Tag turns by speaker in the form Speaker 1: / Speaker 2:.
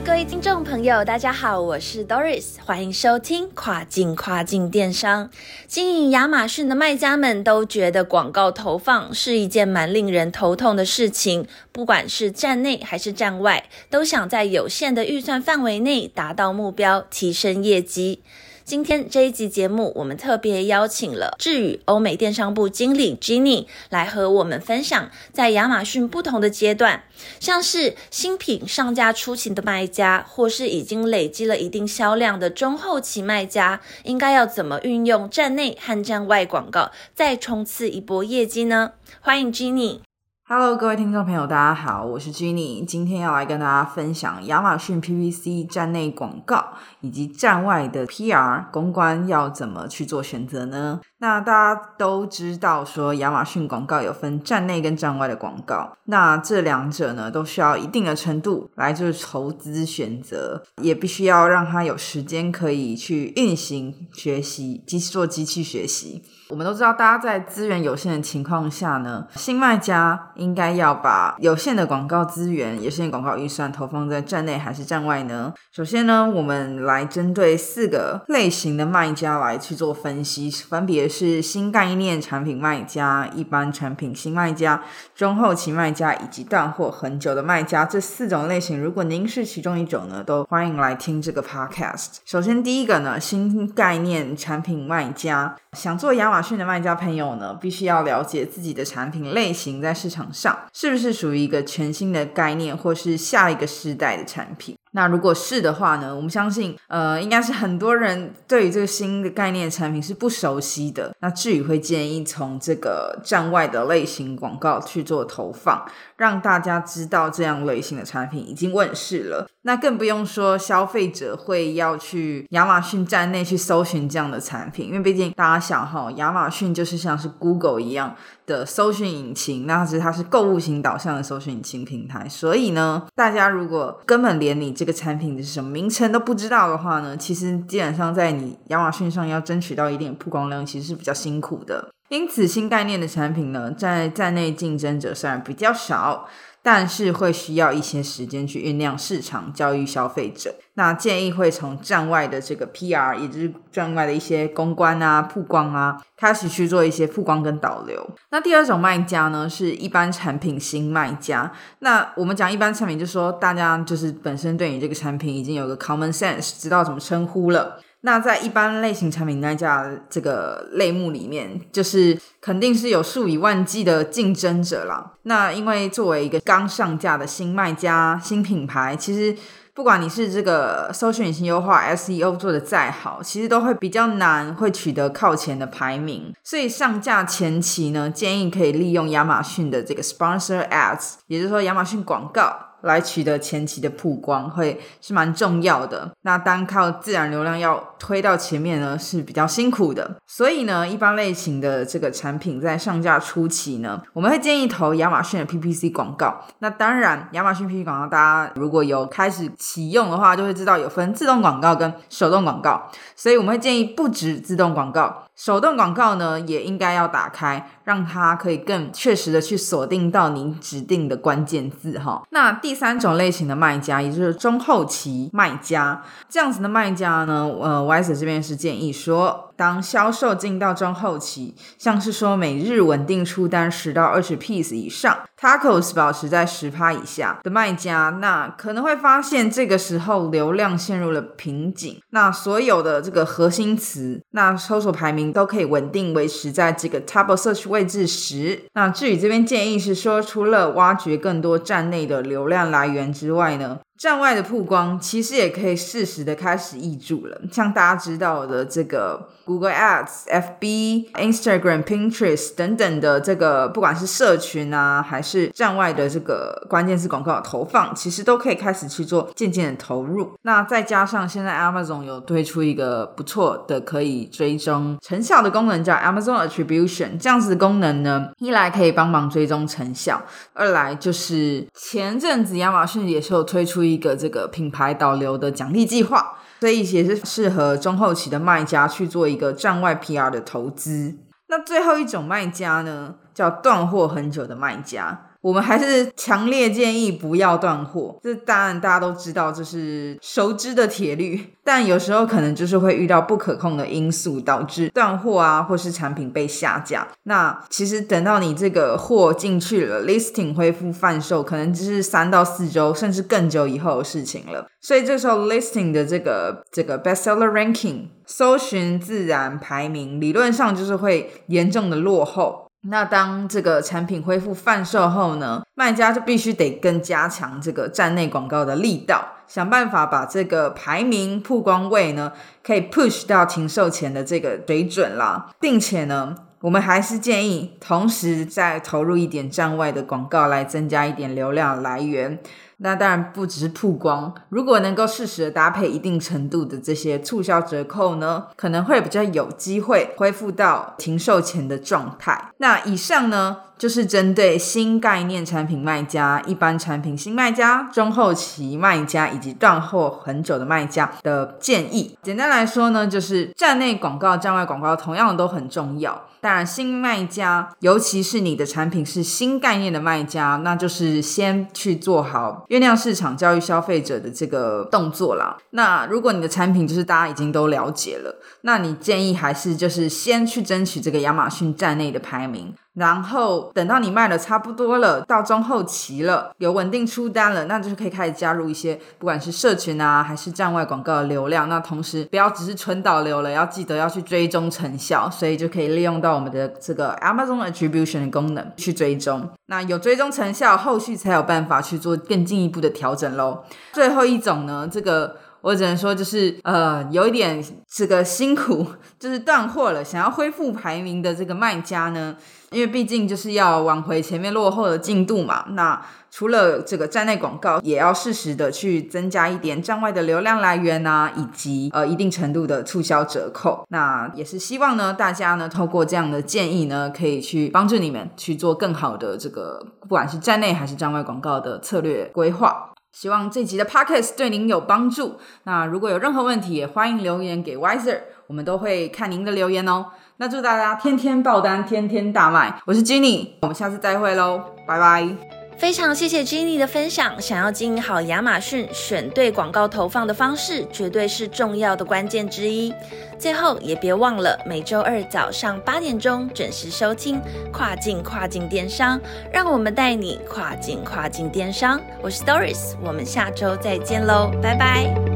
Speaker 1: 各位听众朋友，大家好，我是 Doris，欢迎收听跨境跨境电商。经营亚马逊的卖家们都觉得广告投放是一件蛮令人头痛的事情，不管是站内还是站外，都想在有限的预算范围内达到目标，提升业绩。今天这一集节目，我们特别邀请了智宇欧美电商部经理 Jenny 来和我们分享，在亚马逊不同的阶段，像是新品上架初期的卖家，或是已经累积了一定销量的中后期卖家，应该要怎么运用站内和站外广告，再冲刺一波业绩呢？欢迎 Jenny。
Speaker 2: Hello，各位听众朋友，大家好，我是 Jenny，今天要来跟大家分享亚马逊 PPC 站内广告以及站外的 PR 公关要怎么去做选择呢？那大家都知道说亚马逊广告有分站内跟站外的广告，那这两者呢都需要一定的程度来就是筹资选择，也必须要让它有时间可以去运行学习，机做机器学习。我们都知道，大家在资源有限的情况下呢，新卖家应该要把有限的广告资源、有限广告预算投放在站内还是站外呢？首先呢，我们来针对四个类型的卖家来去做分析，分别是新概念产品卖家、一般产品新卖家、中后期卖家以及断货很久的卖家这四种类型。如果您是其中一种呢，都欢迎来听这个 podcast。首先第一个呢，新概念产品卖家。想做亚马逊的卖家朋友呢，必须要了解自己的产品类型在市场上是不是属于一个全新的概念，或是下一个时代的产品。那如果是的话呢，我们相信，呃，应该是很多人对于这个新的概念产品是不熟悉的。那至于会建议从这个站外的类型广告去做投放，让大家知道这样类型的产品已经问世了。那更不用说消费者会要去亚马逊站内去搜寻这样的产品，因为毕竟大家想哈，亚马逊就是像是 Google 一样的搜寻引擎，那其实它是购物型导向的搜寻引擎平台。所以呢，大家如果根本连你这个产品的什么名称都不知道的话呢，其实基本上在你亚马逊上要争取到一定曝光量，其实是比较辛苦的。因此，新概念的产品呢，在站内竞争者虽然比较少。但是会需要一些时间去酝酿市场、教育消费者。那建议会从站外的这个 PR，也就是站外的一些公关啊、曝光啊，开始去做一些曝光跟导流。那第二种卖家呢，是一般产品新卖家。那我们讲一般产品，就是说大家就是本身对你这个产品已经有个 common sense，知道怎么称呼了。那在一般类型产品那家这个类目里面，就是肯定是有数以万计的竞争者啦。那因为作为一个刚上架的新卖家、新品牌，其实不管你是这个搜索引擎优化 SEO 做的再好，其实都会比较难会取得靠前的排名。所以上架前期呢，建议可以利用亚马逊的这个 Sponsor Ads，也就是说亚马逊广告。来取得前期的曝光会是蛮重要的。那单靠自然流量要推到前面呢是比较辛苦的。所以呢，一般类型的这个产品在上架初期呢，我们会建议投亚马逊的 PPC 广告。那当然，亚马逊 PPC 广告大家如果有开始启用的话，就会知道有分自动广告跟手动广告。所以我们会建议不止自动广告。手动广告呢，也应该要打开，让它可以更确实的去锁定到您指定的关键字哈。那第三种类型的卖家，也就是中后期卖家，这样子的卖家呢，呃，Wise 这边是建议说。当销售进到中后期，像是说每日稳定出单十到二十 piece 以上，Tacos 保持在十趴以下的卖家，那可能会发现这个时候流量陷入了瓶颈。那所有的这个核心词，那搜索排名都可以稳定维持在这个 Table Search 位置时。那至于这边建议是说，除了挖掘更多站内的流量来源之外呢？站外的曝光其实也可以适时的开始挹注了。像大家知道的这个 Google Ads、FB、Instagram、Pinterest 等等的这个，不管是社群啊，还是是站外的这个关键词广告投放，其实都可以开始去做渐渐的投入。那再加上现在 Amazon 有推出一个不错的可以追踪成效的功能，叫 Amazon Attribution。这样子的功能呢，一来可以帮忙追踪成效，二来就是前阵子亚马逊也是有推出一个这个品牌导流的奖励计划，所以也是适合中后期的卖家去做一个站外 PR 的投资。那最后一种卖家呢，叫断货很久的卖家。我们还是强烈建议不要断货，这当然大家都知道，这是熟知的铁律。但有时候可能就是会遇到不可控的因素，导致断货啊，或是产品被下架。那其实等到你这个货进去了，listing 恢复贩售，可能只是三到四周，甚至更久以后的事情了。所以这时候 listing 的这个这个 bestseller ranking 搜寻自然排名，理论上就是会严重的落后。那当这个产品恢复贩售后呢，卖家就必须得更加强这个站内广告的力道，想办法把这个排名曝光位呢，可以 push 到停售前的这个水准啦，并且呢，我们还是建议同时再投入一点站外的广告来增加一点流量来源。那当然不只是曝光，如果能够适时的搭配一定程度的这些促销折扣呢，可能会比较有机会恢复到停售前的状态。那以上呢，就是针对新概念产品卖家、一般产品新卖家、中后期卖家以及断货很久的卖家的建议。简单来说呢，就是站内广告、站外广告同样都很重要。当然，新卖家，尤其是你的产品是新概念的卖家，那就是先去做好酝酿市场、教育消费者的这个动作啦。那如果你的产品就是大家已经都了解了，那你建议还是就是先去争取这个亚马逊站内的排名。然后等到你卖的差不多了，到中后期了，有稳定出单了，那就是可以开始加入一些不管是社群啊，还是站外广告的流量。那同时不要只是纯导流了，要记得要去追踪成效，所以就可以利用到我们的这个 Amazon Attribution 的功能去追踪。那有追踪成效，后续才有办法去做更进一步的调整喽。最后一种呢，这个。我只能说，就是呃，有一点这个辛苦，就是断货了，想要恢复排名的这个卖家呢，因为毕竟就是要挽回前面落后的进度嘛。那除了这个站内广告，也要适时的去增加一点站外的流量来源啊，以及呃一定程度的促销折扣。那也是希望呢，大家呢透过这样的建议呢，可以去帮助你们去做更好的这个不管是站内还是站外广告的策略规划。希望这集的 podcast 对您有帮助。那如果有任何问题，也欢迎留言给 Wiser，我们都会看您的留言哦。那祝大家天天爆单，天天大卖。我是 Jenny，我们下次再会喽，拜拜。
Speaker 1: 非常谢谢 Jenny 的分享。想要经营好亚马逊，选对广告投放的方式，绝对是重要的关键之一。最后也别忘了每周二早上八点钟准时收听跨境跨境电商，让我们带你跨境跨境电商。我是 Doris，我们下周再见喽，拜拜。